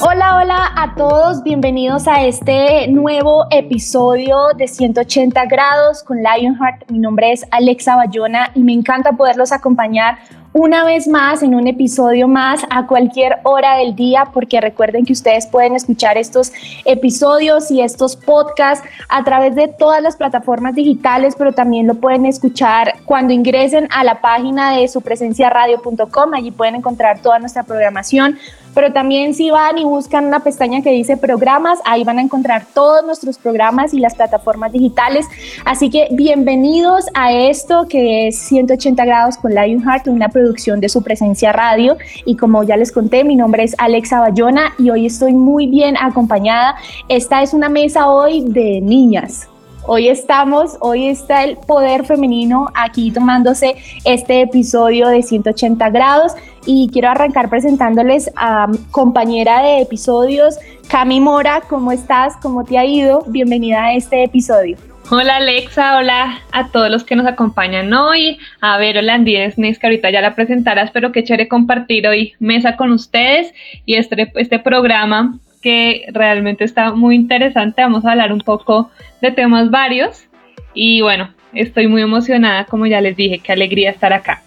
Hola, hola a todos, bienvenidos a este nuevo episodio de 180 grados con Lionheart. Mi nombre es Alexa Bayona y me encanta poderlos acompañar una vez más en un episodio más a cualquier hora del día, porque recuerden que ustedes pueden escuchar estos episodios y estos podcasts a través de todas las plataformas digitales, pero también lo pueden escuchar cuando ingresen a la página de supresenciaradio.com. Allí pueden encontrar toda nuestra programación pero también si van y buscan una pestaña que dice programas, ahí van a encontrar todos nuestros programas y las plataformas digitales. Así que bienvenidos a esto que es 180 grados con Lionheart, una producción de su presencia radio. Y como ya les conté, mi nombre es Alexa Bayona y hoy estoy muy bien acompañada. Esta es una mesa hoy de niñas. Hoy estamos, hoy está el poder femenino aquí tomándose este episodio de 180 grados y quiero arrancar presentándoles a compañera de episodios, Cami Mora, ¿cómo estás? ¿Cómo te ha ido? Bienvenida a este episodio. Hola Alexa, hola a todos los que nos acompañan hoy, a ver, hola Nes, que ahorita ya la presentarás, pero qué chévere compartir hoy mesa con ustedes y este, este programa que realmente está muy interesante, vamos a hablar un poco de temas varios y bueno, estoy muy emocionada, como ya les dije, qué alegría estar acá.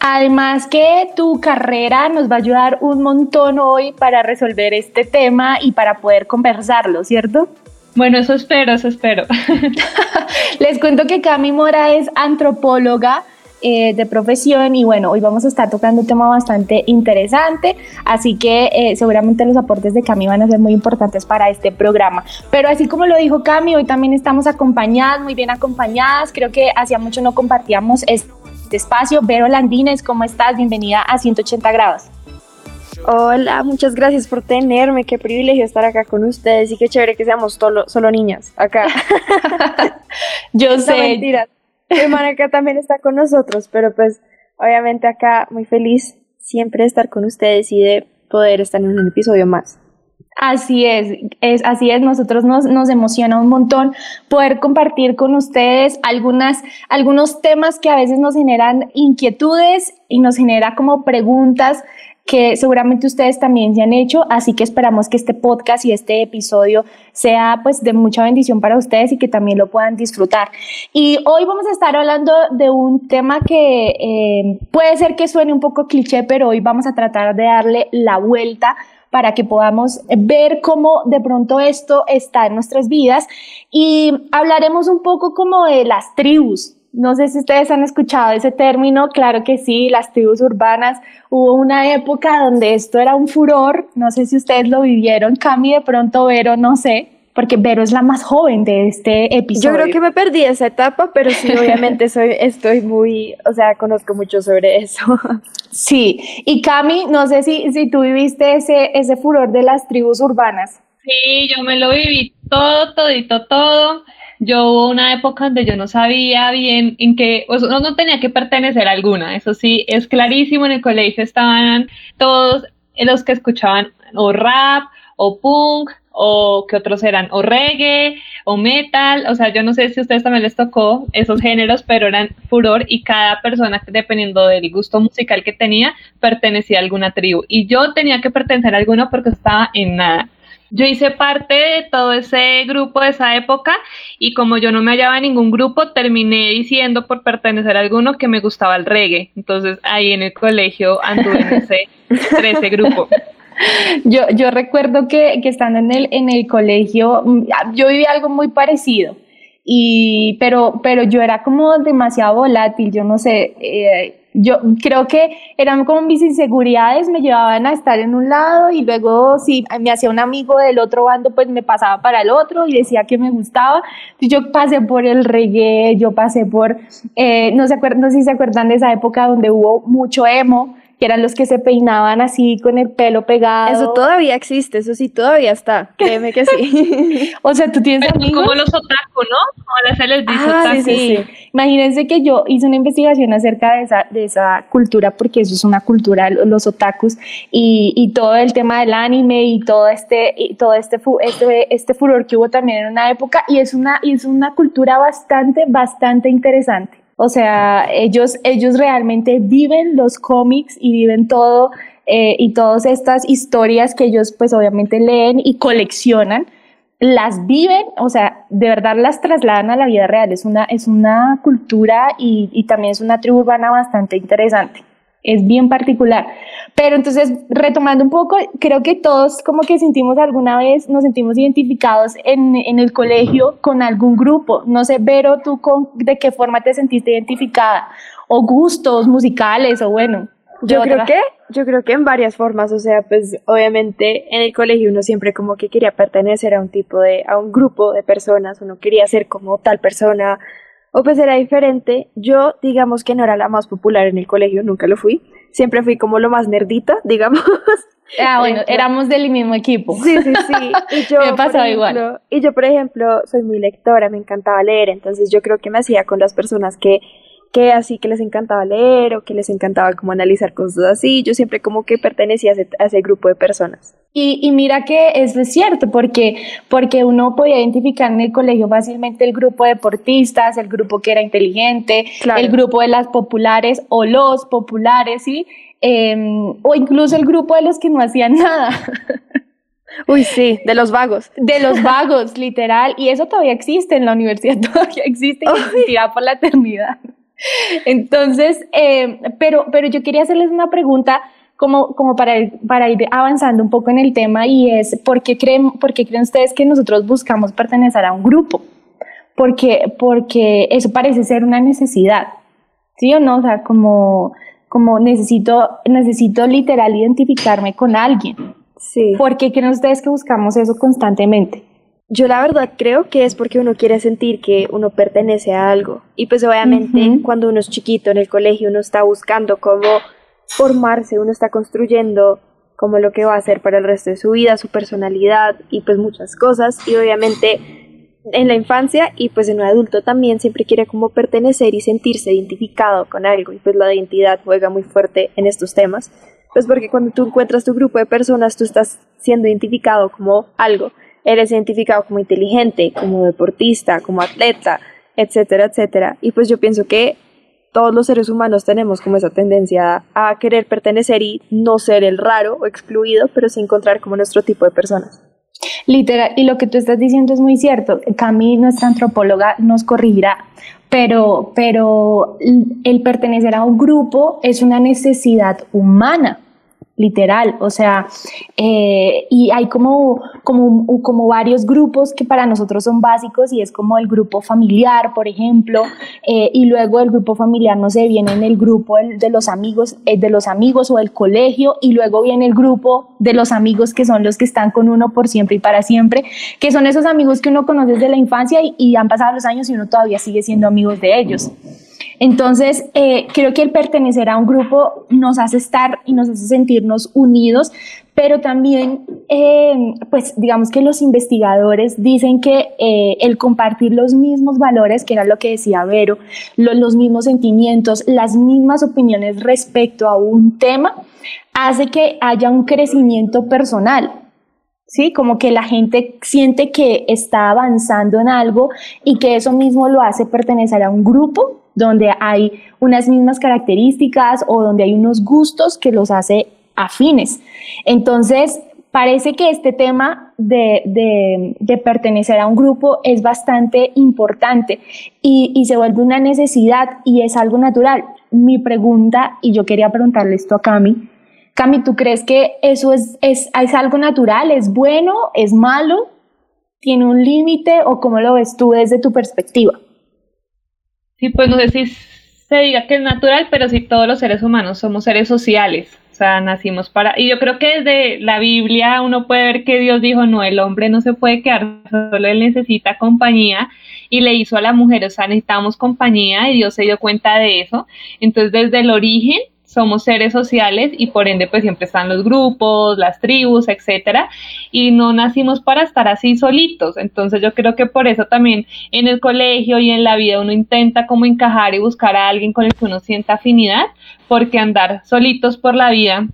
Además que tu carrera nos va a ayudar un montón hoy para resolver este tema y para poder conversarlo, ¿cierto? Bueno, eso espero, eso espero. Les cuento que Cami Mora es antropóloga, eh, de profesión y bueno, hoy vamos a estar tocando un tema bastante interesante, así que eh, seguramente los aportes de Cami van a ser muy importantes para este programa. Pero así como lo dijo Cami, hoy también estamos acompañadas, muy bien acompañadas, creo que hacía mucho no compartíamos este espacio. Vero Landines, ¿cómo estás? Bienvenida a 180 grados. Hola, muchas gracias por tenerme. Qué privilegio estar acá con ustedes y qué chévere que seamos solo, solo niñas acá. Yo sé. Mentira. Mi hermana acá también está con nosotros, pero pues obviamente acá muy feliz siempre de estar con ustedes y de poder estar en un episodio más. Así es, es, así es, nosotros nos, nos emociona un montón poder compartir con ustedes algunas, algunos temas que a veces nos generan inquietudes y nos genera como preguntas que seguramente ustedes también se han hecho, así que esperamos que este podcast y este episodio sea pues de mucha bendición para ustedes y que también lo puedan disfrutar. Y hoy vamos a estar hablando de un tema que eh, puede ser que suene un poco cliché, pero hoy vamos a tratar de darle la vuelta para que podamos ver cómo de pronto esto está en nuestras vidas y hablaremos un poco como de las tribus. No sé si ustedes han escuchado ese término, claro que sí, las tribus urbanas. Hubo una época donde esto era un furor, no sé si ustedes lo vivieron, Cami de pronto Vero, no sé porque Vero es la más joven de este episodio. Yo creo que me perdí esa etapa, pero sí, obviamente soy, estoy muy, o sea, conozco mucho sobre eso. Sí, y Cami, no sé si, si tú viviste ese, ese furor de las tribus urbanas. Sí, yo me lo viví todo, todito, todo. Yo hubo una época donde yo no sabía bien en qué, o no tenía que pertenecer a alguna, eso sí, es clarísimo, en el colegio estaban todos los que escuchaban o rap o punk o que otros eran o reggae o metal, o sea, yo no sé si a ustedes también les tocó esos géneros, pero eran furor y cada persona, dependiendo del gusto musical que tenía, pertenecía a alguna tribu. Y yo tenía que pertenecer a alguna porque estaba en nada. Yo hice parte de todo ese grupo de esa época y como yo no me hallaba en ningún grupo, terminé diciendo por pertenecer a alguno que me gustaba el reggae. Entonces ahí en el colegio anduve en ese, ese grupo. Yo, yo recuerdo que, que, estando en el, en el colegio, mm, yo viví algo muy parecido, y, pero, pero yo era como demasiado volátil, yo no sé, eh, yo creo que eran como mis inseguridades, me llevaban a estar en un lado y luego si me hacía un amigo del otro bando, pues me pasaba para el otro y decía que me gustaba. Yo pasé por el reggae, yo pasé por, eh, no, se acuerdan, no sé si se acuerdan de esa época donde hubo mucho emo, que eran los que se peinaban así con el pelo pegado. Eso todavía existe, eso sí todavía está, créeme que sí. o sea, tú tienes amigos? Como los otaku, ¿no? Ahora se les dice ah, Sí, sí, Imagínense que yo hice una investigación acerca de esa, de esa cultura, porque eso es una cultura, los otakus, y, y todo el tema del anime y todo este, y todo este, este, este furor que hubo también en una época, y es una, y es una cultura bastante, bastante interesante O sea, ellos, ellos realmente viven los cómics y viven todo eh, y todas estas historias que ellos pues obviamente leen y coleccionan, las viven, o sea, de verdad las trasladan a la vida real. Es una, es una cultura y, y también es una tribu urbana bastante interesante es bien particular. Pero entonces, retomando un poco, creo que todos como que sentimos alguna vez, nos sentimos identificados en, en el colegio con algún grupo. No sé, Vero, tú con, de qué forma te sentiste identificada, o gustos musicales, o bueno. Yo creo que, yo creo que en varias formas, o sea, pues obviamente en el colegio uno siempre como que quería pertenecer a un tipo de, a un grupo de personas, uno quería ser como tal persona, o pues era diferente. Yo, digamos que no era la más popular en el colegio, nunca lo fui. Siempre fui como lo más nerdita, digamos. Ah, bueno, éramos del mismo equipo. Sí, sí, sí. Y yo, me pasaba igual. Y yo, por ejemplo, soy muy lectora, me encantaba leer, entonces yo creo que me hacía con las personas que que así que les encantaba leer o que les encantaba como analizar cosas así. Yo siempre como que pertenecía a ese, grupo de personas. Y, y, mira que es cierto, porque, porque uno podía identificar en el colegio fácilmente el grupo de deportistas, el grupo que era inteligente, el grupo de las populares o los populares, ¿sí? Em, o incluso el grupo de los que no hacían nada. Uy, sí, de los vagos. De los vagos, literal. Y eso todavía existe en la universidad, todavía existe y existirá por la eternidad. Entonces, eh, pero, pero yo quería hacerles una pregunta como, como para, ir, para ir avanzando un poco en el tema y es, ¿por qué, creen, ¿por qué creen ustedes que nosotros buscamos pertenecer a un grupo? Porque, porque eso parece ser una necesidad, ¿sí o no? O sea, como, como necesito, necesito literal identificarme con alguien. Sí. ¿Por qué creen ustedes que buscamos eso constantemente? Yo la verdad creo que es porque uno quiere sentir que uno pertenece a algo. Y pues obviamente cuando uno es chiquito en el colegio uno está buscando cómo formarse, uno está construyendo como lo que va a hacer para el resto de su vida, su personalidad y pues muchas cosas. Y obviamente en la infancia y pues en un adulto también siempre quiere como pertenecer y sentirse identificado con algo. Y pues la identidad juega muy fuerte en estos temas. Pues porque cuando tú encuentras tu grupo de personas tú estás siendo identificado como algo eres identificado como inteligente, como deportista, como atleta, etcétera, etcétera. Y pues yo pienso que todos los seres humanos tenemos como esa tendencia a querer pertenecer y no ser el raro o excluido, pero sí encontrar como nuestro tipo de personas. Literal, y lo que tú estás diciendo es muy cierto. Cami, nuestra antropóloga, nos corregirá, pero, pero el pertenecer a un grupo es una necesidad humana literal, o sea, eh, y hay como, como, como varios grupos que para nosotros son básicos y es como el grupo familiar, por ejemplo, eh, y luego el grupo familiar, no sé, viene en el grupo de los amigos, eh, de los amigos o el colegio, y luego viene el grupo de los amigos que son los que están con uno por siempre y para siempre, que son esos amigos que uno conoce desde la infancia y, y han pasado los años y uno todavía sigue siendo amigos de ellos. Entonces, eh, creo que el pertenecer a un grupo nos hace estar y nos hace sentirnos unidos, pero también, eh, pues digamos que los investigadores dicen que eh, el compartir los mismos valores, que era lo que decía Vero, los mismos sentimientos, las mismas opiniones respecto a un tema, hace que haya un crecimiento personal. ¿sí? Como que la gente siente que está avanzando en algo y que eso mismo lo hace pertenecer a un grupo donde hay unas mismas características o donde hay unos gustos que los hace afines. Entonces, parece que este tema de, pertenecer a un grupo es bastante importante y, y, se vuelve una necesidad y es algo natural. Mi pregunta, y yo quería preguntarle esto a Cami, Cami, ¿tú crees que eso es, es, es algo natural? ¿Es bueno? ¿Es malo? ¿Tiene un límite o cómo lo ves tú desde tu perspectiva? Sí, pues no sé si se diga que es natural, pero sí todos los seres humanos somos seres sociales. O sea, nacimos para... Y yo creo que desde la Biblia uno puede ver que Dios dijo, no, el hombre no se puede quedar solo, él necesita compañía. Y le hizo a la mujer, o sea, necesitamos compañía y Dios se dio cuenta de eso. Entonces, desde el origen somos seres sociales y por ende pues siempre están los grupos, las tribus, etcétera, y no nacimos para estar así solitos. Entonces yo creo que por eso también en el colegio y en la vida uno intenta como encajar y buscar a alguien con el que uno sienta afinidad, porque andar solitos por la vida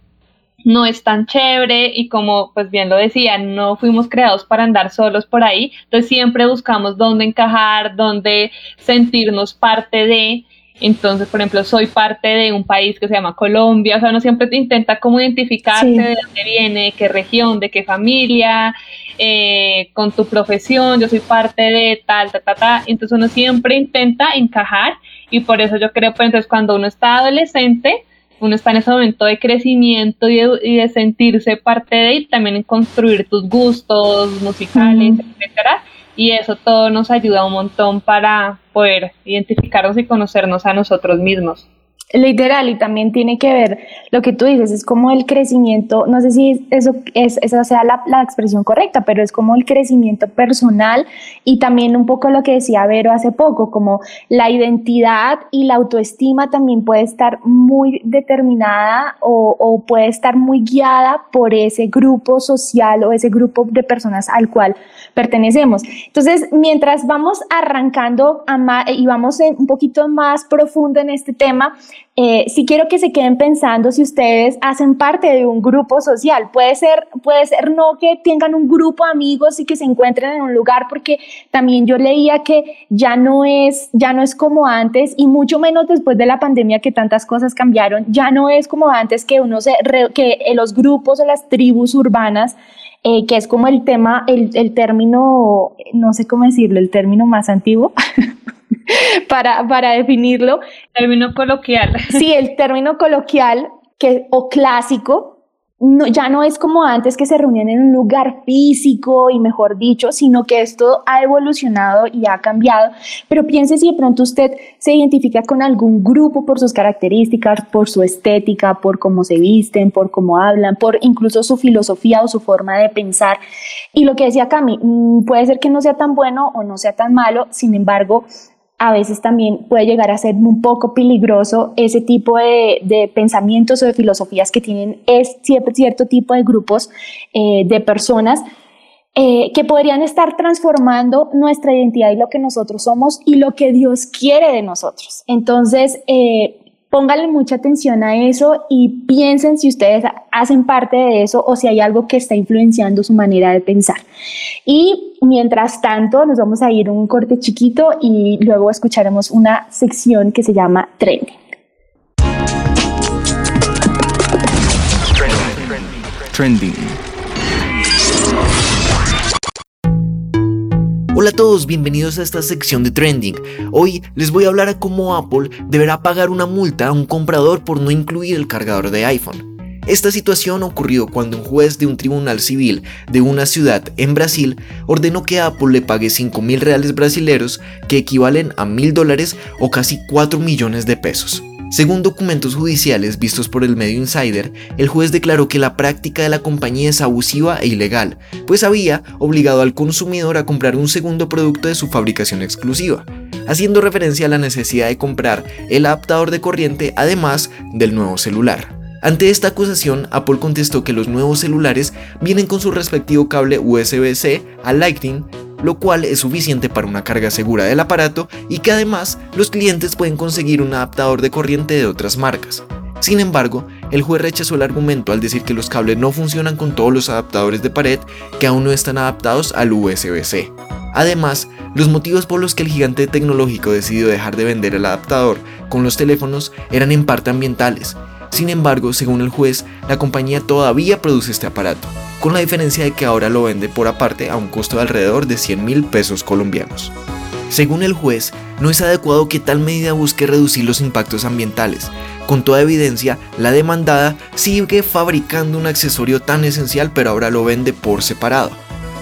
no es tan chévere y como pues bien lo decía, no fuimos creados para andar solos por ahí, entonces siempre buscamos dónde encajar, dónde sentirnos parte de entonces, por ejemplo, soy parte de un país que se llama Colombia, o sea, uno siempre intenta cómo identificarse de dónde viene, de qué región, de qué familia, eh, con tu profesión, yo soy parte de tal, ta, ta, ta. Entonces uno siempre intenta encajar y por eso yo creo, pues entonces cuando uno está adolescente, uno está en ese momento de crecimiento y de, sentirse parte de y también en construir tus gustos musicales, etcétera y eso todo nos ayuda un montón para poder identificarnos y conocernos a nosotros mismos. Literal, y también tiene que ver lo que tú dices, es como el crecimiento, no sé si eso es, esa sea la, la, expresión correcta, pero es como el crecimiento personal y también un poco lo que decía Vero hace poco, como la identidad y la autoestima también puede estar muy determinada o, o puede estar muy guiada por ese grupo social o ese grupo de personas al cual pertenecemos. Entonces, mientras vamos arrancando y vamos un poquito más profundo en este tema, eh, si quiero que se queden pensando si ustedes hacen parte de un grupo social. Puede ser, puede ser no que tengan un grupo de amigos y que se encuentren en un lugar, porque también yo leía que ya no es, ya no es como antes y mucho menos después de la pandemia que tantas cosas cambiaron. Ya no es como antes que uno se, que los grupos o las tribus urbanas eh, que es como el tema, el, el, término, no sé cómo decirlo, el término más antiguo para, para definirlo. Término coloquial. Sí, el término coloquial que, o clásico, ya no es como antes que se reunían en un lugar físico y mejor dicho, sino que esto ha evolucionado y ha cambiado. Pero piense si de pronto usted se identifica con algún grupo por sus características, por su estética, por cómo se visten, por cómo hablan, por incluso su filosofía o su forma de pensar. Y lo que decía Cami, mm, puede ser que no sea tan bueno o no sea tan malo, sin embargo, a veces también puede llegar a ser un poco peligroso ese tipo de, pensamientos o de filosofías que tienen es cierto, tipo de grupos eh, de personas eh, que podrían estar transformando nuestra identidad y lo que nosotros somos y lo que Dios quiere de nosotros. Entonces, eh, pónganle mucha atención a eso y piensen si ustedes hacen parte de eso o si hay algo que está influenciando su manera de pensar. Y mientras tanto, nos vamos a ir un corte chiquito y luego escucharemos una sección que se llama Trending. Trending. Hola a todos, bienvenidos a esta sección de Trending. Hoy les voy a hablar a cómo Apple deberá pagar una multa a un comprador por no incluir el cargador de iPhone. Esta situación ocurrió cuando un juez de un tribunal civil de una ciudad en Brasil ordenó que Apple le pague 5 mil reales brasileros que equivalen a mil dólares o casi 4 millones de pesos. Según documentos judiciales vistos por el medio Insider, el juez declaró que la práctica de la compañía es abusiva e ilegal, pues había obligado al consumidor a comprar un segundo producto de su fabricación exclusiva, haciendo referencia a la necesidad de comprar el adaptador de corriente además del nuevo celular. Ante esta acusación, Apple contestó que los nuevos celulares vienen con su respectivo cable USB-C a Lightning lo cual es suficiente para una carga segura del aparato y que además los clientes pueden conseguir un adaptador de corriente de otras marcas. Sin embargo, el juez rechazó el argumento al decir que los cables no funcionan con todos los adaptadores de pared que aún no están adaptados al USB-C. Además, los motivos por los que el gigante tecnológico decidió dejar de vender el adaptador con los teléfonos eran en parte ambientales. Sin embargo, según el juez, la compañía todavía produce este aparato, con la diferencia de que ahora lo vende por aparte a un costo de alrededor de 100 mil pesos colombianos. Según el juez, no es adecuado que tal medida busque reducir los impactos ambientales. Con toda evidencia, la demandada sigue fabricando un accesorio tan esencial pero ahora lo vende por separado.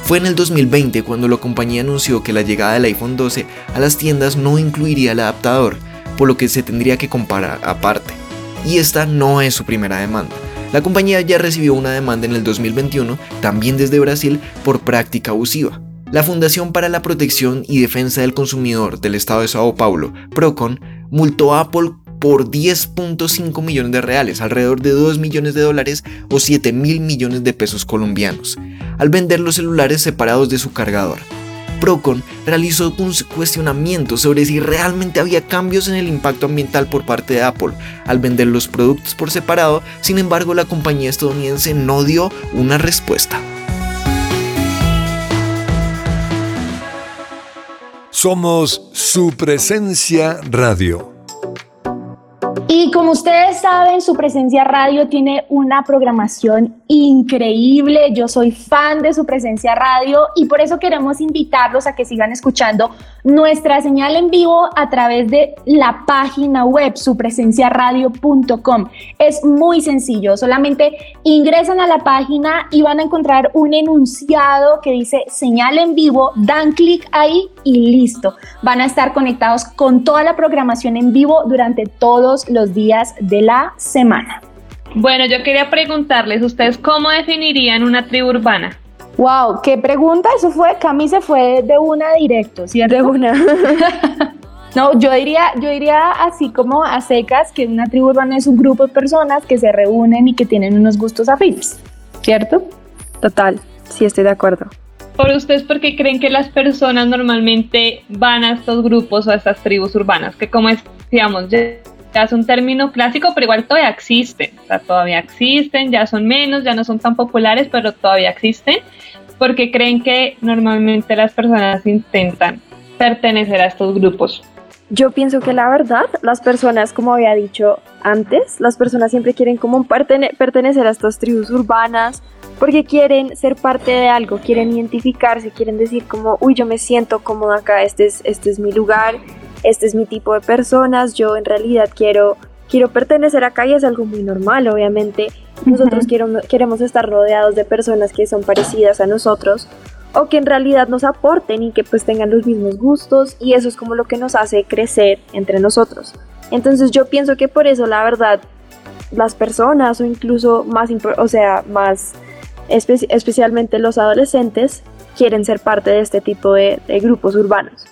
Fue en el 2020 cuando la compañía anunció que la llegada del iPhone 12 a las tiendas no incluiría el adaptador, por lo que se tendría que comparar aparte. Y esta no es su primera demanda. La compañía ya recibió una demanda en el 2021, también desde Brasil, por práctica abusiva. La Fundación para la Protección y Defensa del Consumidor del Estado de Sao Paulo, Procon, multó a Apple por 10.5 millones de reales, alrededor de 2 millones de dólares o 7 mil millones de pesos colombianos, al vender los celulares separados de su cargador. Procon realizó un cuestionamiento sobre si realmente había cambios en el impacto ambiental por parte de Apple al vender los productos por separado, sin embargo la compañía estadounidense no dio una respuesta. Somos su presencia radio. Y como ustedes saben, su presencia radio tiene una programación increíble. Yo soy fan de su presencia radio y por eso queremos invitarlos a que sigan escuchando nuestra señal en vivo a través de la página web supresenciaradio.com. Es muy sencillo, solamente ingresan a la página y van a encontrar un enunciado que dice señal en vivo, dan clic ahí y listo. Van a estar conectados con toda la programación en vivo durante todos los días de la semana. Bueno, yo quería preguntarles, ¿ustedes cómo definirían una tribu urbana? Wow, qué pregunta, eso fue, Cami se fue de una directo, ¿cierto? De una. no, yo diría, yo diría así como a secas que una tribu urbana es un grupo de personas que se reúnen y que tienen unos gustos afines, ¿cierto? Total, sí estoy de acuerdo. ¿Por ustedes por qué creen que las personas normalmente van a estos grupos o a estas tribus urbanas? Que como decíamos, ya es un término clásico, pero igual todavía existen, o sea, todavía existen, ya son menos, ya no son tan populares, pero todavía existen, porque creen que normalmente las personas intentan pertenecer a estos grupos. Yo pienso que la verdad, las personas, como había dicho antes, las personas siempre quieren como pertenecer a estas tribus urbanas, porque quieren ser parte de algo, quieren identificarse, quieren decir como, uy, yo me siento cómoda acá, este es, este es mi lugar, este es mi tipo de personas, yo en realidad quiero, quiero pertenecer acá y es algo muy normal, obviamente. Nosotros queremos estar rodeados de personas que son parecidas a nosotros o que en realidad nos aporten y que pues tengan los mismos gustos y eso es como lo que nos hace crecer entre nosotros. Entonces yo pienso que por eso la verdad las personas o incluso más, o sea, más especialmente los adolescentes quieren ser parte de este tipo de grupos urbanos.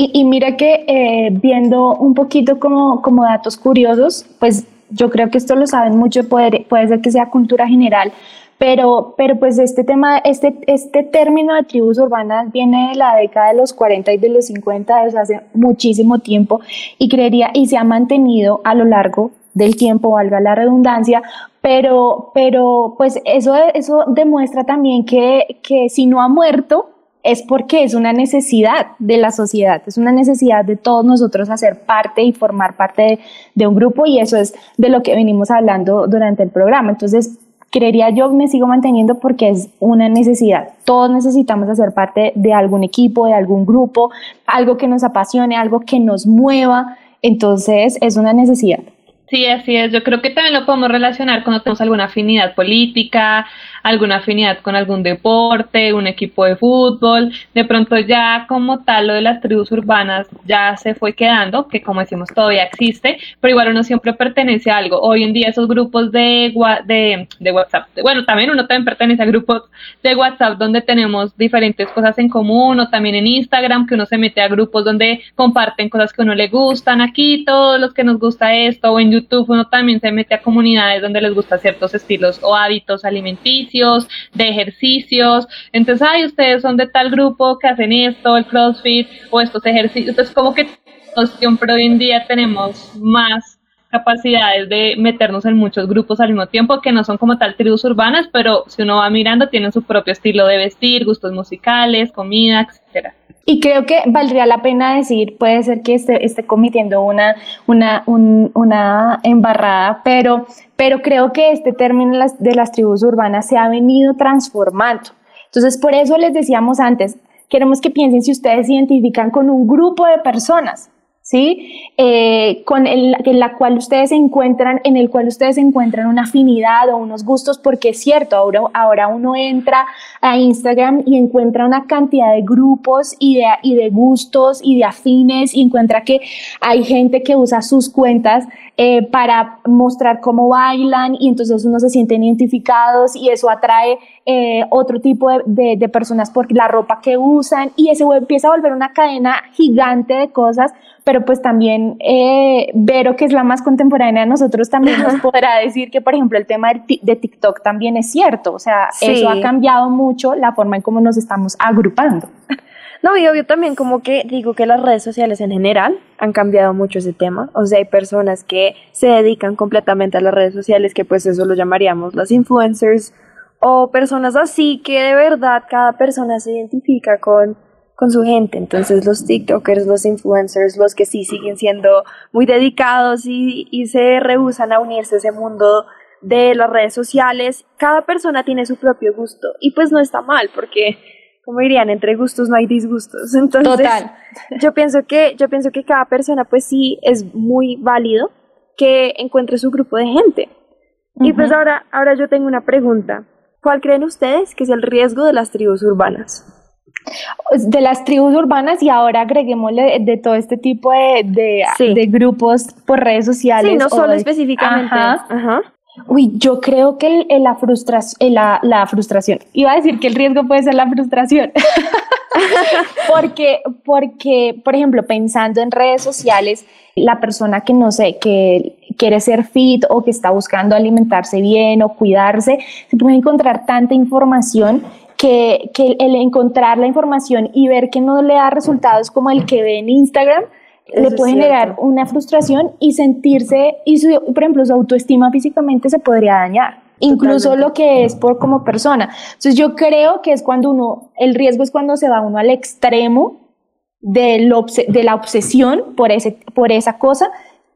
Y, mira que eh, viendo un poquito como, como datos curiosos, pues yo creo que esto lo saben mucho, puede, puede ser que sea cultura general, pero, pero pues este tema, este, este término de tribus urbanas viene de la década de los 40 y de los 50, desde hace muchísimo tiempo, y creería, y se ha mantenido a lo largo del tiempo, valga la redundancia, pero, pero pues eso, eso demuestra también que, que si no ha muerto, es porque es una necesidad de la sociedad, es una necesidad de todos nosotros hacer parte y formar parte de, un grupo y eso es de lo que venimos hablando durante el programa. Entonces, creería yo me sigo manteniendo porque es una necesidad. Todos necesitamos hacer parte de algún equipo, de algún grupo, algo que nos apasione, algo que nos mueva. Entonces, es una necesidad. Sí, así es. Yo creo que también lo podemos relacionar cuando tenemos alguna afinidad política, alguna afinidad con algún deporte, un equipo de fútbol. De pronto ya como tal lo de las tribus urbanas ya se fue quedando, que como decimos todavía existe, pero igual uno siempre pertenece a algo. Hoy en día esos grupos de, de, de WhatsApp, bueno, también uno también pertenece a grupos de WhatsApp donde tenemos diferentes cosas en común o también en Instagram que uno se mete a grupos donde comparten cosas que a uno le gustan. Aquí todos los que nos gusta esto o en YouTube uno también se mete a comunidades donde les gusta ciertos estilos o hábitos alimenticios de ejercicios. Entonces, ay, ustedes son de tal grupo que hacen esto, el CrossFit o estos ejercicios. Entonces, como que siempre hoy en día tenemos más capacidades de meternos en muchos grupos al mismo tiempo que no son como tal tribus urbanas, pero si uno va mirando tienen su propio estilo de vestir, gustos musicales, comida, etcétera. Y creo que valdría la pena decir, puede ser que esté, esté cometiendo una, una, una embarrada, pero, pero creo que este término de las, tribus urbanas se ha venido transformando. Entonces, por eso les decíamos antes, queremos que piensen si ustedes se identifican con un grupo de personas, ¿sí? Eh, con el, en la cual ustedes se encuentran, en el cual ustedes encuentran una afinidad o unos gustos, porque es cierto, ahora, ahora uno entra a Instagram y encuentra una cantidad de grupos y de, y de gustos y de afines y encuentra que hay gente que usa sus cuentas eh, para mostrar cómo bailan y entonces uno se sienten identificados y eso atrae eh, otro tipo de, de, personas por la ropa que usan y eso empieza a volver una cadena gigante de cosas pero pues también eh, Vero, que es la más contemporánea de nosotros, también nos podrá decir que, por ejemplo, el tema de, TikTok también es cierto, o sea, eso ha cambiado mucho la forma en cómo nos estamos agrupando. No, y obvio también como que digo que las redes sociales en general han cambiado mucho ese tema, o sea, hay personas que se dedican completamente a las redes sociales, que pues eso lo llamaríamos las influencers, o personas así que de verdad cada persona se identifica con con su gente. Entonces los TikTokers, los influencers, los que sí siguen siendo muy dedicados y, y se rehusan a unirse a ese mundo de las redes sociales, cada persona tiene su propio gusto y pues no está mal porque como dirían, entre gustos no hay disgustos. Entonces, Total. yo pienso que yo pienso que cada persona pues sí es muy válido que encuentre su grupo de gente. Y pues ahora ahora yo tengo una pregunta. ¿Cuál creen ustedes que es el riesgo de las tribus urbanas? De las tribus urbanas y ahora agreguémosle de todo este tipo de, de, Sí. de grupos por redes sociales. Sí, no o solo de- específicamente. Ajá. Ajá. Uy, yo creo que el- el- la, frustras- la, la frustración, iba a decir que el riesgo puede ser la frustración, porque, porque, por ejemplo, pensando en redes sociales, la persona que no sé, que quiere ser fit o que está buscando alimentarse bien o cuidarse, se puede encontrar tanta información que, que el encontrar la información y ver que no le da resultados como el que ve en Instagram, Eso le puede generar una frustración y sentirse, y su, por ejemplo, su autoestima físicamente se podría dañar. Incluso Totalmente. lo que es por como persona. Entonces yo creo que es cuando uno, el riesgo es cuando se va uno al extremo de, lo obse- de la obsesión por, ese, por esa cosa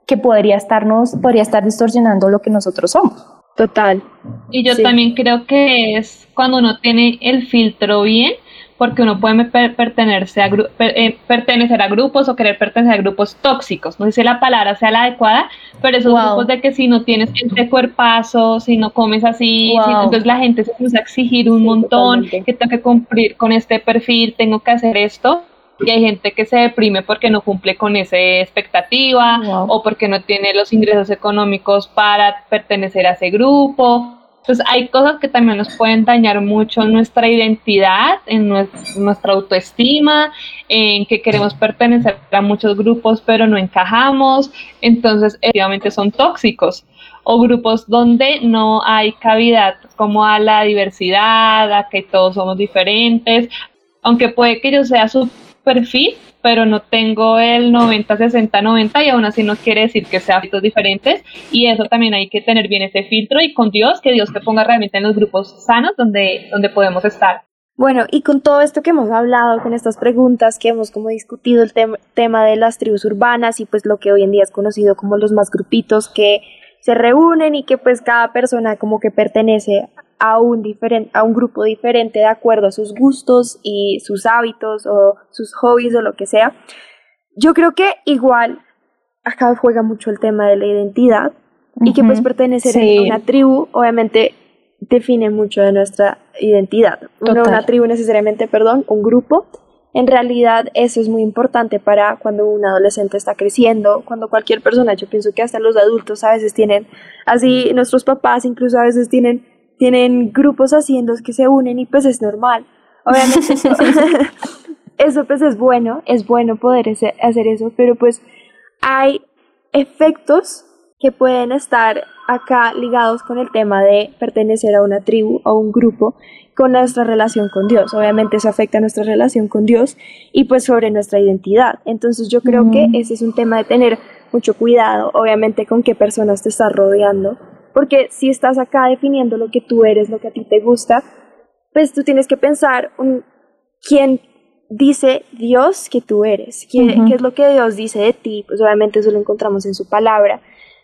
que podría estarnos, podría estar distorsionando lo que nosotros somos. Total. Y yo Sí. también creo que es cuando uno tiene el filtro bien, porque uno puede per- pertenecerse a gru- per- eh, pertenecer a grupos o querer pertenecer a grupos tóxicos. No sé si la palabra sea la adecuada, pero esos Wow. grupos de que si no tienes este cuerpazo, si no comes así, si- entonces la gente se empieza a exigir un Sí, montón, totalmente. que tengo que cumplir con este perfil, tengo que hacer esto. Y hay gente que se deprime porque no cumple con esa expectativa Wow. o porque no tiene los ingresos económicos para pertenecer a ese grupo. Entonces hay cosas que también nos pueden dañar mucho nuestra identidad, en nues- nuestra autoestima, en que queremos pertenecer a muchos grupos pero no encajamos, entonces efectivamente son tóxicos. O grupos donde no hay cavidad como a la diversidad, a que todos somos diferentes, aunque puede que yo sea su perfil, pero no tengo el 90, 60, 90 y aún así no quiere decir que sea hábitos diferentes y eso también hay que tener bien ese filtro y con Dios, que Dios te ponga realmente en los grupos sanos donde, donde podemos estar. Bueno, y con todo esto que hemos hablado, con estas preguntas que hemos como discutido el tem- tema de las tribus urbanas y pues lo que hoy en día es conocido como los más grupitos que se reúnen y que pues cada persona como que pertenece a un, a un grupo diferente de acuerdo a sus gustos y sus hábitos o sus hobbies o lo que sea. Yo creo que igual acá juega mucho el tema de la identidad y que pues pertenecer Sí. a una tribu obviamente define mucho de nuestra identidad. No una tribu necesariamente, perdón, un grupo. En realidad eso es muy importante para cuando un adolescente está creciendo, cuando cualquier persona, yo pienso que hasta los adultos a veces tienen, así nuestros papás incluso a veces tienen, tienen grupos así en los que se unen y pues es normal. Obviamente eso, eso pues es bueno, es bueno poder ese- hacer eso, pero pues hay efectos que pueden estar acá ligados con el tema de pertenecer a una tribu o un grupo con nuestra relación con Dios. Obviamente eso afecta nuestra relación con Dios y pues sobre nuestra identidad. Entonces yo creo que Ujú. ese es un tema de tener mucho cuidado, obviamente con qué personas te estás rodeando, porque si estás acá definiendo lo que tú eres, lo que a ti te gusta, pues tú tienes que pensar un, quién dice Dios que tú eres, qué, es lo que Dios dice de ti, pues obviamente eso lo encontramos en su palabra,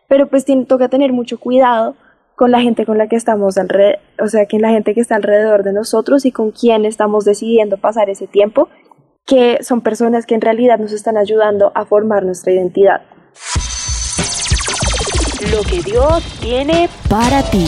pero pues tiene, toca tener mucho cuidado con la gente con la que estamos alrededor, o sea, que la gente que está alrededor de nosotros y con quién estamos decidiendo pasar ese tiempo, que son personas que en realidad nos están ayudando a formar nuestra identidad. Lo que Dios tiene para ti.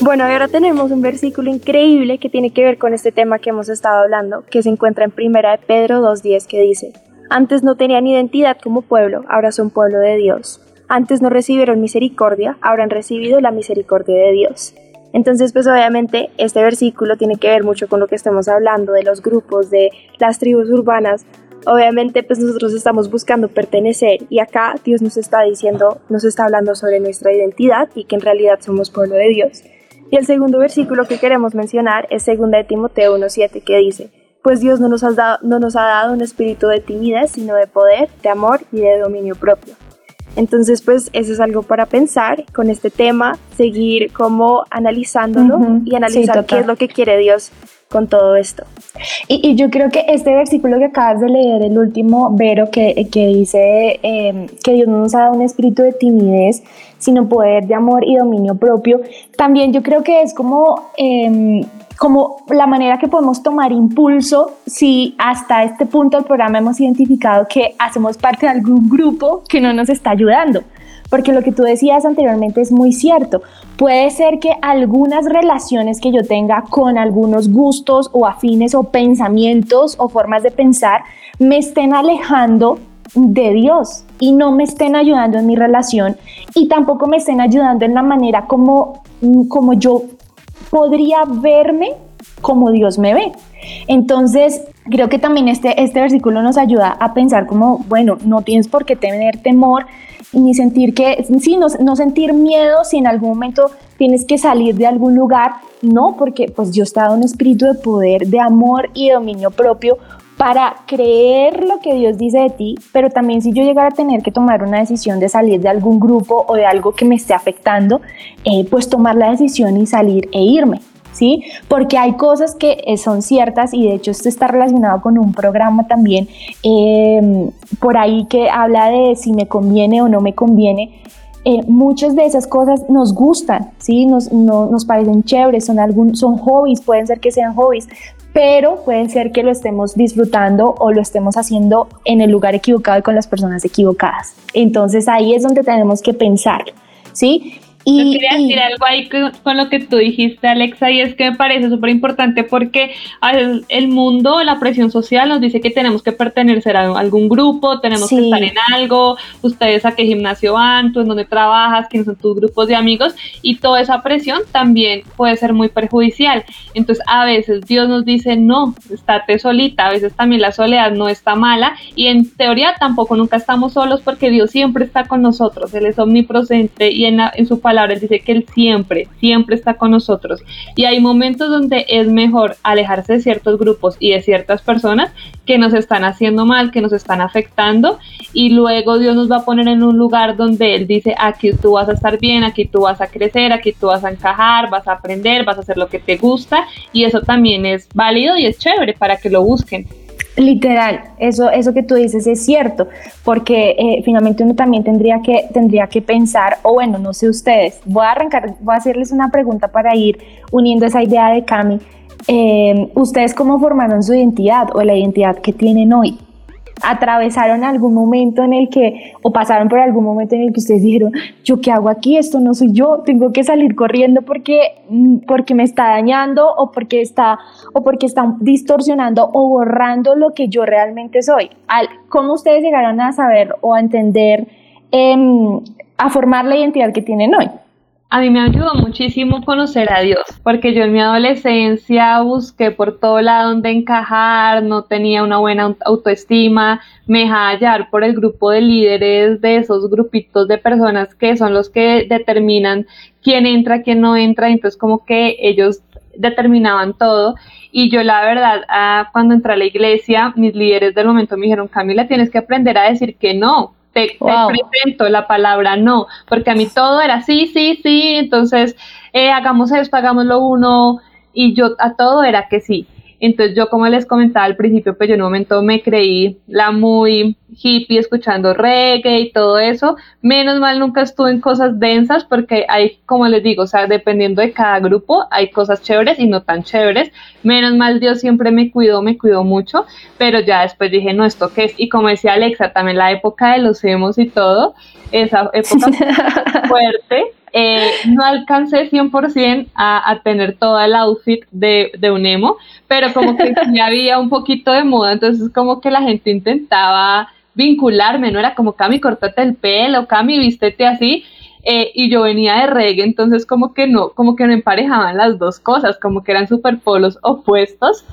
Bueno, y ahora tenemos un versículo increíble que tiene que ver con este tema que hemos estado hablando, que se encuentra en Primera de Pedro 2.10 que dice, Antes no tenían identidad como pueblo, ahora son pueblo de Dios. Antes no recibieron misericordia, ahora han recibido la misericordia de Dios. Entonces, pues obviamente este versículo tiene que ver mucho con lo que estamos hablando de los grupos, de las tribus urbanas. Obviamente, pues nosotros estamos buscando pertenecer y acá Dios nos está diciendo, nos está hablando sobre nuestra identidad y que en realidad somos pueblo de Dios. Y el segundo versículo que queremos mencionar es 2 de Timoteo 1.7 que dice, pues Dios no nos, ha dado, no nos ha dado un espíritu de timidez, sino de poder, de amor y de dominio propio. Entonces, pues eso es algo para pensar con este tema, seguir como analizándolo y analizar qué es lo que quiere Dios con todo esto. Y, yo creo que este versículo que acabas de leer, el último, Vero, que, que dice em, que Dios no nos ha dado un espíritu de timidez, sino poder de amor y dominio propio, también yo creo que es como... Em, como la manera que podemos tomar impulso si hasta este punto del programa hemos identificado que hacemos parte de algún grupo que no nos está ayudando. Porque lo que tú decías anteriormente es muy cierto. Puede ser que algunas relaciones que yo tenga con algunos gustos o afines o pensamientos o formas de pensar me estén alejando de Dios y no me estén ayudando en mi relación y tampoco me estén ayudando en la manera como, como yo podría verme como Dios me ve. Entonces, creo que también este, este versículo nos ayuda a pensar como, bueno, no tienes por qué tener temor ni sentir que, sí, no, no sentir miedo si en algún momento tienes que salir de algún lugar, no, porque pues Dios te un espíritu de poder, de amor y dominio propio para creer lo que Dios dice de ti, pero también si yo llegara a tener que tomar una decisión de salir de algún grupo o de algo que me esté afectando, eh, pues tomar la decisión y salir e irme. ¿Sí? Porque hay cosas que eh, son ciertas y de hecho esto está relacionado con un programa también em, por ahí que habla de si me conviene o no me conviene. Eh, muchas de esas cosas nos gustan, ¿sí? nos, nos parecen chéveres, son, algún, son hobbies, pueden ser que sean hobbies, pero puede ser que lo estemos disfrutando o lo estemos haciendo en el lugar equivocado y con las personas equivocadas. Entonces ahí es donde tenemos que pensar, ¿sí? Y, quería decir algo ahí con, lo que tú dijiste, Alexa, y es que me parece súper importante porque el mundo, la presión social nos dice que tenemos que pertenecer a algún grupo, tenemos que estar en algo, ustedes a qué gimnasio van, tú en dónde trabajas, quiénes son tus grupos de amigos, y toda esa presión también puede ser muy perjudicial. Entonces, a veces Dios nos dice, no, estate solita, a veces también la soledad no está mala, y en teoría tampoco nunca estamos solos porque Dios siempre está con nosotros, Él es omnipresente y en, en su palabra dice que Él siempre, siempre está con nosotros. Y hay momentos donde es mejor alejarse de ciertos grupos y de ciertas personas que nos están haciendo mal, que nos están afectando. Y luego Dios nos va a poner en un lugar donde Él dice, aquí tú vas a estar bien, aquí tú vas a crecer, aquí tú vas a encajar, vas a aprender, vas a hacer lo que te gusta. Y eso también es válido y es chévere para que lo busquen. Literal, eso, eso que tú dices es cierto, porque eh, finalmente uno también tendría que, tendría que pensar, o bueno, no sé ustedes, voy a arrancar, voy a hacerles una pregunta para ir uniendo esa idea de Cami. Eh, ¿Ustedes cómo formaron su identidad o la identidad que tienen hoy? Atravesaron algún momento en el que, o pasaron por algún momento en el que ustedes dijeron, yo qué hago aquí, esto no soy yo, tengo que salir corriendo porque, mm, porque me está dañando o porque está, o porque está distorsionando o borrando lo que yo realmente soy. ¿Cómo ustedes llegaron a saber o a entender, em, a formar la identidad que tienen hoy? A mí me ayudó muchísimo conocer a Dios, porque yo en mi adolescencia busqué por todo lado donde encajar, no tenía una buena autoestima, me dejaba hallar por el grupo de líderes de esos grupitos de personas que son los que determinan quién entra, quién no entra, entonces como que ellos determinaban todo. Y yo la verdad ah, cuando entré a la iglesia mis líderes del momento me dijeron Camila tienes que aprender a decir que no te, presento la palabra no, porque a mí todo era sí, sí, sí, entonces eh, hagamos esto, hagámoslo uno, y yo a todo era que sí. Entonces yo como les comentaba al principio, pues yo en un momento me creí la muy hippie escuchando reggae y todo eso. Menos mal nunca estuve en cosas densas porque hay, como les digo, o sea, dependiendo de cada grupo, hay cosas chéveres y no tan chéveres. Menos mal Dios siempre me cuidó, me cuidó mucho, pero ya después dije, no, ¿esto qué es? Y como decía Alexa, también la época de los emos y todo, esa época fuerte eh, no alcancé 100% a, a, tener todo el outfit de, de, un emo, pero como que ya había un poquito de moda, entonces como que la gente intentaba vincularme, no era como Cami, cortate el pelo, Cami, vístete así, eh, y yo venía de reggae, entonces como que no, como que no emparejaban las dos cosas, como que eran super polos opuestos,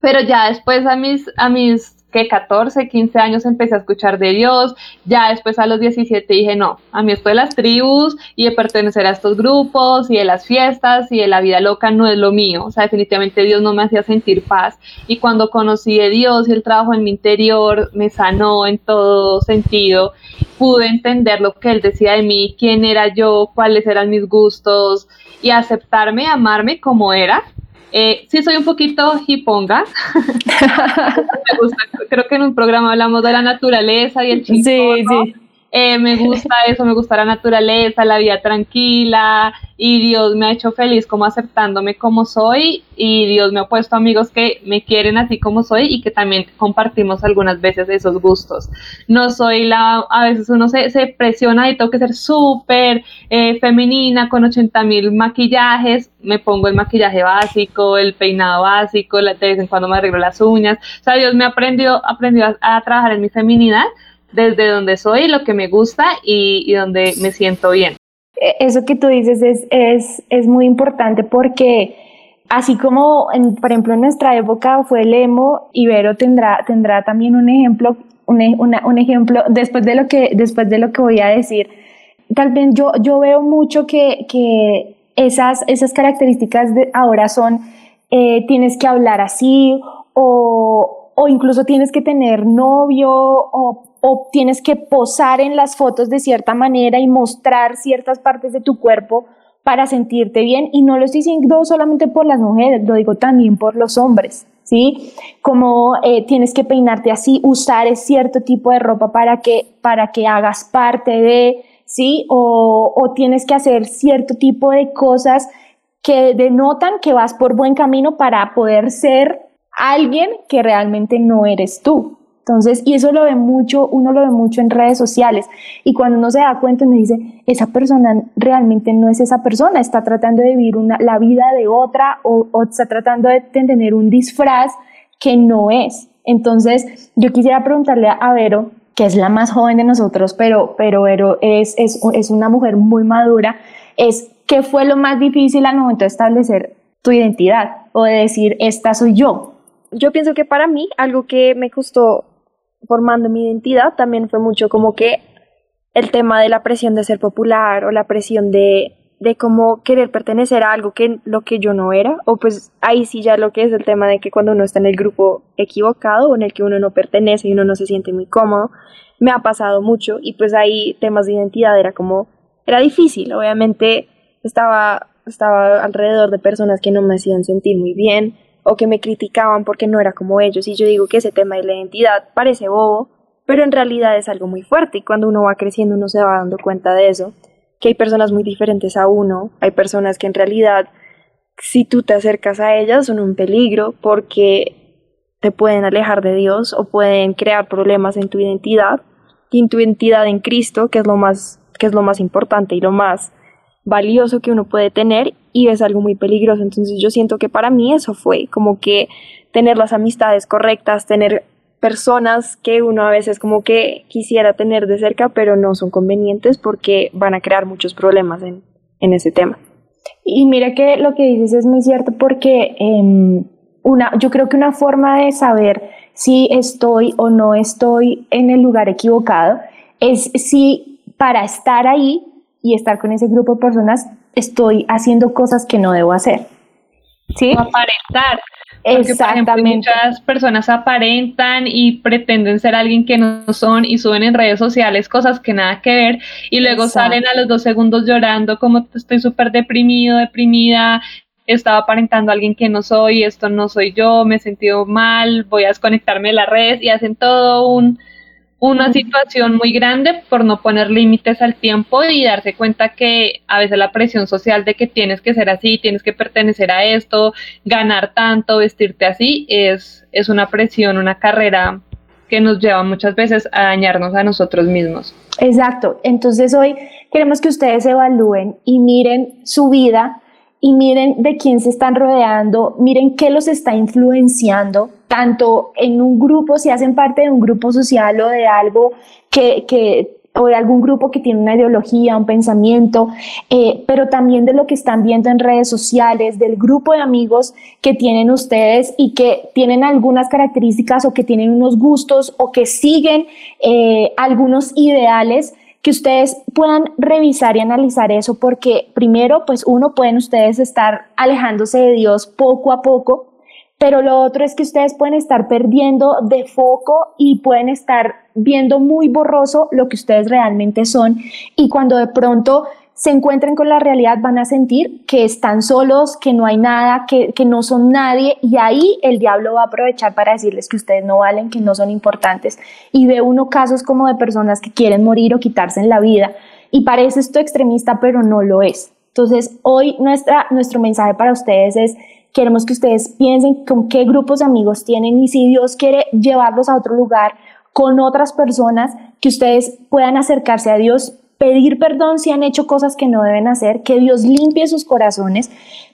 pero ya después a mis, a mis que 14, 15 años empecé a escuchar de Dios, ya después a los 17 dije, no, a mí esto de las tribus y de pertenecer a estos grupos y de las fiestas y de la vida loca no es lo mío, o sea, definitivamente Dios no me hacía sentir paz. Y cuando conocí de Dios y el trabajo en mi interior me sanó en todo sentido, pude entender lo que Él decía de mí, quién era yo, cuáles eran mis gustos y aceptarme, amarme como era eh, sí, soy un poquito hiponga. me gusta, creo que en un programa hablamos de la naturaleza y el chico. Sí, sí. Eh, me gusta eso, me gusta la naturaleza, la vida tranquila y Dios me ha hecho feliz como aceptándome como soy y Dios me ha puesto amigos que me quieren así como soy y que también compartimos algunas veces esos gustos. No soy la, a veces uno se, se presiona y tengo que ser súper eh, femenina con 80 mil maquillajes, me pongo el maquillaje básico, el peinado básico, de vez en cuando me arreglo las uñas. O sea, Dios me ha aprendido, aprendido a trabajar en mi feminidad desde donde soy, lo que me gusta y, donde me siento bien. E, eso que tú dices es, es, es muy importante porque así como, en, por ejemplo, en nuestra época fue el emo, Ibero tendrá, tendrá también un ejemplo, un, un ejemplo después de, lo que, después de lo que voy a decir. Tal vez yo, yo veo mucho que, que esas, esas características de ahora son, eh, tienes que hablar así o, o incluso tienes que tener novio o o tienes que posar en las fotos de cierta manera y mostrar ciertas partes de tu cuerpo para sentirte bien. Y no lo estoy diciendo solamente por las mujeres, lo digo también por los hombres. ¿Sí? Como eh, tienes que peinarte así, usar cierto tipo de ropa para que, para que hagas parte de, ¿sí? O, o tienes que hacer cierto tipo de cosas que denotan que vas por buen camino para poder ser alguien que realmente no eres tú. Entonces, y eso lo ve mucho, uno lo ve mucho en redes sociales. Y cuando uno se da cuenta, uno dice, esa persona realmente no es esa persona, está tratando de vivir una, la vida de otra o, está tratando de tener un disfraz que no es. Entonces, yo quisiera preguntarle a Vero, que es la más joven de nosotros, pero, pero Vero es, es, es una mujer muy madura, es ¿qué fue lo más difícil al momento de establecer tu identidad o de decir, esta soy yo? Yo pienso que para mí algo que me costó formando mi identidad también fue mucho como que el tema de la presión de ser popular o la presión de, de cómo querer pertenecer a algo que lo que yo no era, o pues ahí sí ya lo que es el tema de que cuando uno está en el grupo equivocado o en el que uno no pertenece y uno no se siente muy cómodo, me ha pasado mucho y pues ahí temas de identidad era como, era difícil, obviamente estaba, estaba alrededor de personas que no me hacían sentir muy bien, o que me criticaban porque no era como ellos. Y yo digo que ese tema de la identidad parece bobo, pero en realidad es algo muy fuerte y cuando uno va creciendo uno se va dando cuenta de eso, que hay personas muy diferentes a uno, hay personas que en realidad si tú te acercas a ellas son un peligro porque te pueden alejar de Dios o pueden crear problemas en tu identidad y en tu identidad en Cristo, que es lo más que es lo más importante y lo más valioso que uno puede tener y es algo muy peligroso. Entonces yo siento que para mí eso fue como que tener las amistades correctas, tener personas que uno a veces como que quisiera tener de cerca, pero no son convenientes porque van a crear muchos problemas en, en ese tema. Y mira que lo que dices es muy cierto porque em, una, yo creo que una forma de saber si estoy o no estoy en el lugar equivocado es si para estar ahí y estar con ese grupo de personas, estoy haciendo cosas que no debo hacer. ¿Sí? aparentar. Exactamente. muchas personas aparentan y pretenden ser alguien que no son y suben en redes sociales cosas que nada que ver y luego salen a los dos segundos llorando como estoy súper deprimido, deprimida, estaba aparentando a alguien que no soy, esto no soy yo, me he sentido mal, voy a desconectarme de las redes y hacen todo un una situación muy grande por no poner límites al tiempo y darse cuenta que a veces la presión social de que tienes que ser así, tienes que pertenecer a esto, ganar tanto, vestirte así, es, es una presión, una carrera que nos lleva muchas veces a dañarnos a nosotros mismos. Exacto, entonces hoy queremos que ustedes evalúen y miren su vida y miren de quién se están rodeando, miren qué los está influenciando, tanto en un grupo, si hacen parte de un grupo social o de algo que, que o de algún grupo que tiene una ideología, un pensamiento, eh, pero también de lo que están viendo en redes sociales, del grupo de amigos que tienen ustedes y que tienen algunas características o que tienen unos gustos o que siguen eh, algunos ideales que ustedes puedan revisar y analizar eso porque primero, pues uno, pueden ustedes estar alejándose de Dios poco a poco pero lo otro es que ustedes pueden estar perdiendo de foco y pueden estar viendo muy borroso lo que ustedes realmente son. Y cuando de pronto se encuentren con la realidad van a sentir que están solos, que no hay nada, que, que, no son nadie. Y ahí el diablo va a aprovechar para decirles que ustedes no valen, que no son importantes. Y ve uno casos como de personas que quieren morir o quitarse en la vida. Y parece esto extremista pero no lo es. Entonces hoy nuestra, nuestro mensaje para ustedes es Queremos que ustedes piensen con qué grupos de amigos tienen y si Dios quiere llevarlos a otro lugar con otras personas, que ustedes puedan acercarse a Dios, pedir perdón si han hecho cosas que no deben hacer, que Dios limpie sus corazones,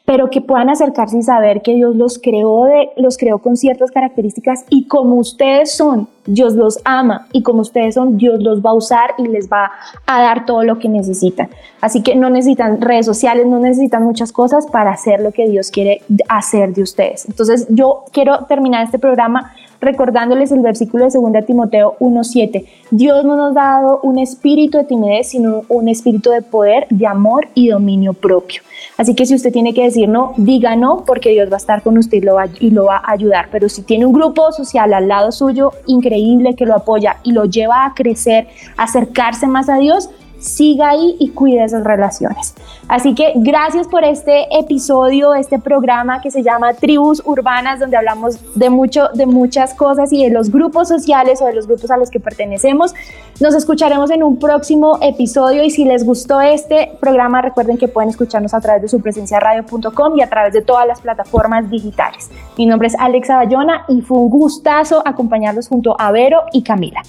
pero que puedan acercarse y saber que Dios los creó, de, los creó con ciertas características y como ustedes son, Dios los ama y como ustedes son, Dios los va a usar y les va a dar todo lo que necesitan. Así que no necesitan redes sociales, no necesitan muchas cosas para hacer lo que Dios quiere hacer de ustedes. Entonces yo quiero terminar este programa recordándoles el versículo de 2 Timoteo 1.7. Dios no nos ha dado un espíritu de timidez, sino un espíritu de poder, de amor y dominio propio. Así que si usted tiene que decir no, diga no, porque Dios va a estar con usted y lo va, y lo va a ayudar. Pero si tiene un grupo social al lado suyo increíble que lo apoya y lo lleva a crecer, acercarse más a Dios, siga ahí y cuide esas relaciones. Así que gracias por este episodio, este programa que se llama Tribus Urbanas, donde hablamos de, mucho, de muchas cosas y de los grupos sociales o de los grupos a los que pertenecemos. Nos escucharemos en un próximo episodio y si les gustó este programa, recuerden que pueden escucharnos a través de su presencia radio.com y a través de todas las plataformas digitales. Mi nombre es Alexa Bayona y fue un gustazo acompañarlos junto a Vero y Camila.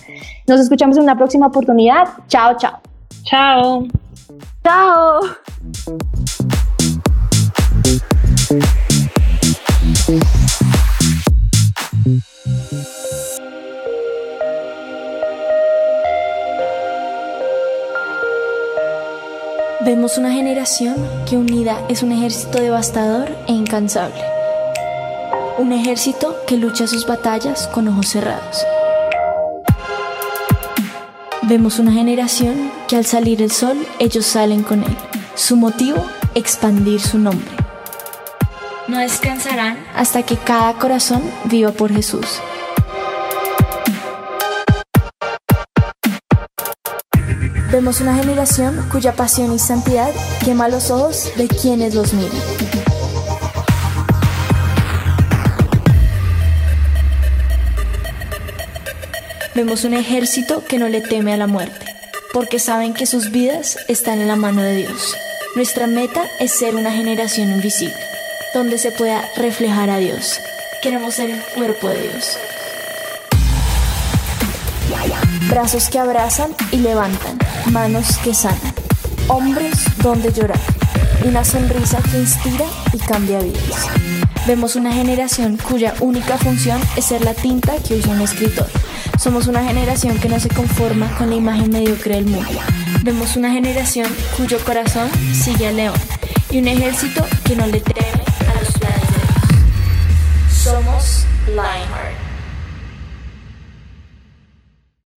Nos escuchamos en una próxima oportunidad. Chao, chao. Chao. Chao. Vemos una generación que unida es un ejército devastador e incansable. Un ejército que lucha sus batallas con ojos cerrados. Vemos una generación que al salir el sol ellos salen con él. Su motivo, expandir su nombre. No descansarán hasta que cada corazón viva por Jesús. Vemos una generación cuya pasión y santidad quema los ojos de quienes los miran. Vemos un ejército que no le teme a la muerte, porque saben que sus vidas están en la mano de Dios. Nuestra meta es ser una generación invisible, donde se pueda reflejar a Dios. Queremos ser el cuerpo de Dios. Brazos que abrazan y levantan, manos que sanan, hombres donde llorar, una sonrisa que inspira y cambia vidas. Vemos una generación cuya única función es ser la tinta que usa un escritor somos una generación que no se conforma con la imagen mediocre del mundo. Vemos una generación cuyo corazón sigue al león y un ejército que no le teme a los Dios. Somos Lionheart.